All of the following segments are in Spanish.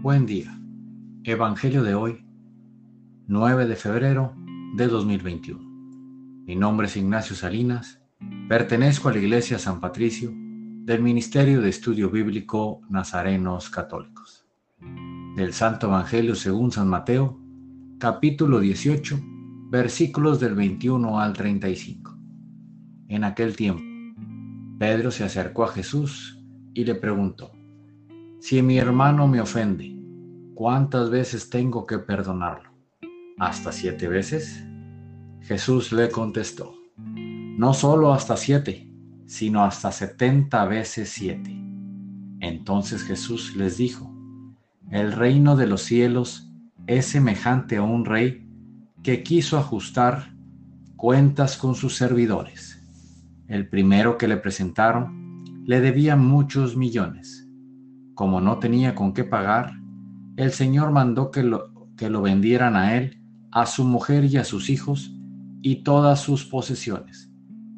Buen día. Evangelio de hoy, 9 de febrero de 2021. Mi nombre es Ignacio Salinas. Pertenezco a la Iglesia San Patricio del Ministerio de Estudio Bíblico Nazarenos Católicos. Del Santo Evangelio según San Mateo, capítulo 18, versículos del 21 al 35. En aquel tiempo, Pedro se acercó a Jesús y le preguntó, si mi hermano me ofende, ¿cuántas veces tengo que perdonarlo? ¿Hasta siete veces? Jesús le contestó, no solo hasta siete, sino hasta setenta veces siete. Entonces Jesús les dijo, el reino de los cielos es semejante a un rey que quiso ajustar cuentas con sus servidores. El primero que le presentaron le debía muchos millones como no tenía con qué pagar, el Señor mandó que lo, que lo vendieran a él, a su mujer y a sus hijos, y todas sus posesiones,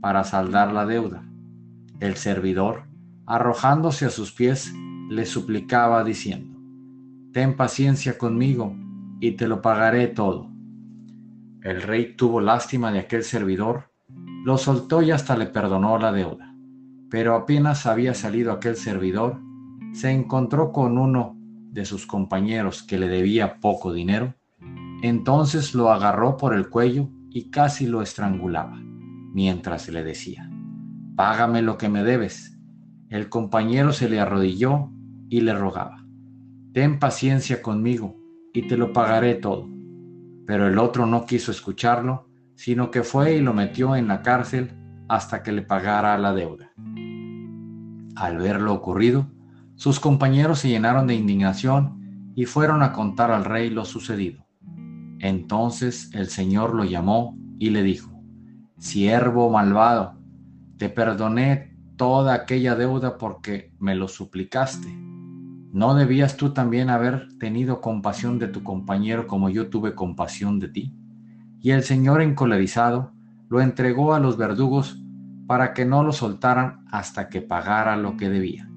para saldar la deuda. El servidor, arrojándose a sus pies, le suplicaba diciendo, Ten paciencia conmigo, y te lo pagaré todo. El rey tuvo lástima de aquel servidor, lo soltó y hasta le perdonó la deuda. Pero apenas había salido aquel servidor, se encontró con uno de sus compañeros que le debía poco dinero, entonces lo agarró por el cuello y casi lo estrangulaba, mientras le decía, Págame lo que me debes. El compañero se le arrodilló y le rogaba, Ten paciencia conmigo y te lo pagaré todo. Pero el otro no quiso escucharlo, sino que fue y lo metió en la cárcel hasta que le pagara la deuda. Al ver lo ocurrido, sus compañeros se llenaron de indignación y fueron a contar al rey lo sucedido. Entonces el Señor lo llamó y le dijo, Siervo malvado, te perdoné toda aquella deuda porque me lo suplicaste. ¿No debías tú también haber tenido compasión de tu compañero como yo tuve compasión de ti? Y el Señor encolerizado lo entregó a los verdugos para que no lo soltaran hasta que pagara lo que debía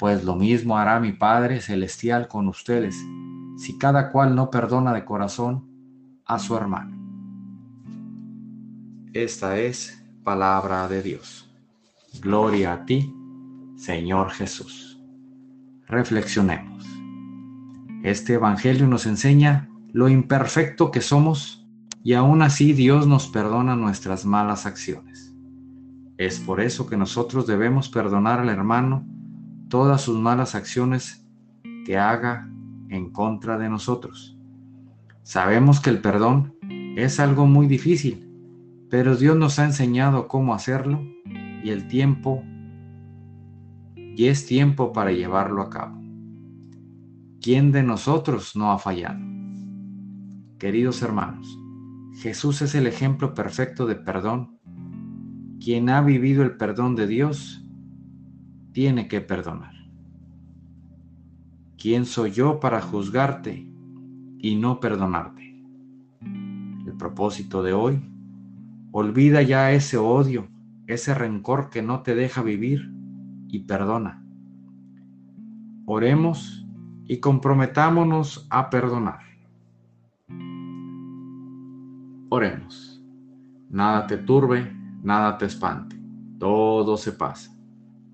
pues lo mismo hará mi Padre Celestial con ustedes, si cada cual no perdona de corazón a su hermano. Esta es palabra de Dios. Gloria a ti, Señor Jesús. Reflexionemos. Este Evangelio nos enseña lo imperfecto que somos y aún así Dios nos perdona nuestras malas acciones. Es por eso que nosotros debemos perdonar al hermano todas sus malas acciones que haga en contra de nosotros. Sabemos que el perdón es algo muy difícil, pero Dios nos ha enseñado cómo hacerlo y el tiempo y es tiempo para llevarlo a cabo. ¿Quién de nosotros no ha fallado? Queridos hermanos, Jesús es el ejemplo perfecto de perdón. Quien ha vivido el perdón de Dios tiene que perdonar. ¿Quién soy yo para juzgarte y no perdonarte? El propósito de hoy, olvida ya ese odio, ese rencor que no te deja vivir y perdona. Oremos y comprometámonos a perdonar. Oremos. Nada te turbe, nada te espante, todo se pasa.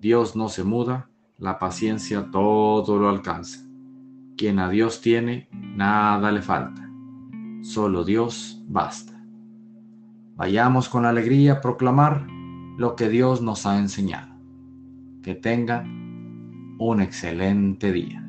Dios no se muda, la paciencia todo lo alcanza. Quien a Dios tiene, nada le falta. Solo Dios basta. Vayamos con alegría a proclamar lo que Dios nos ha enseñado. Que tenga un excelente día.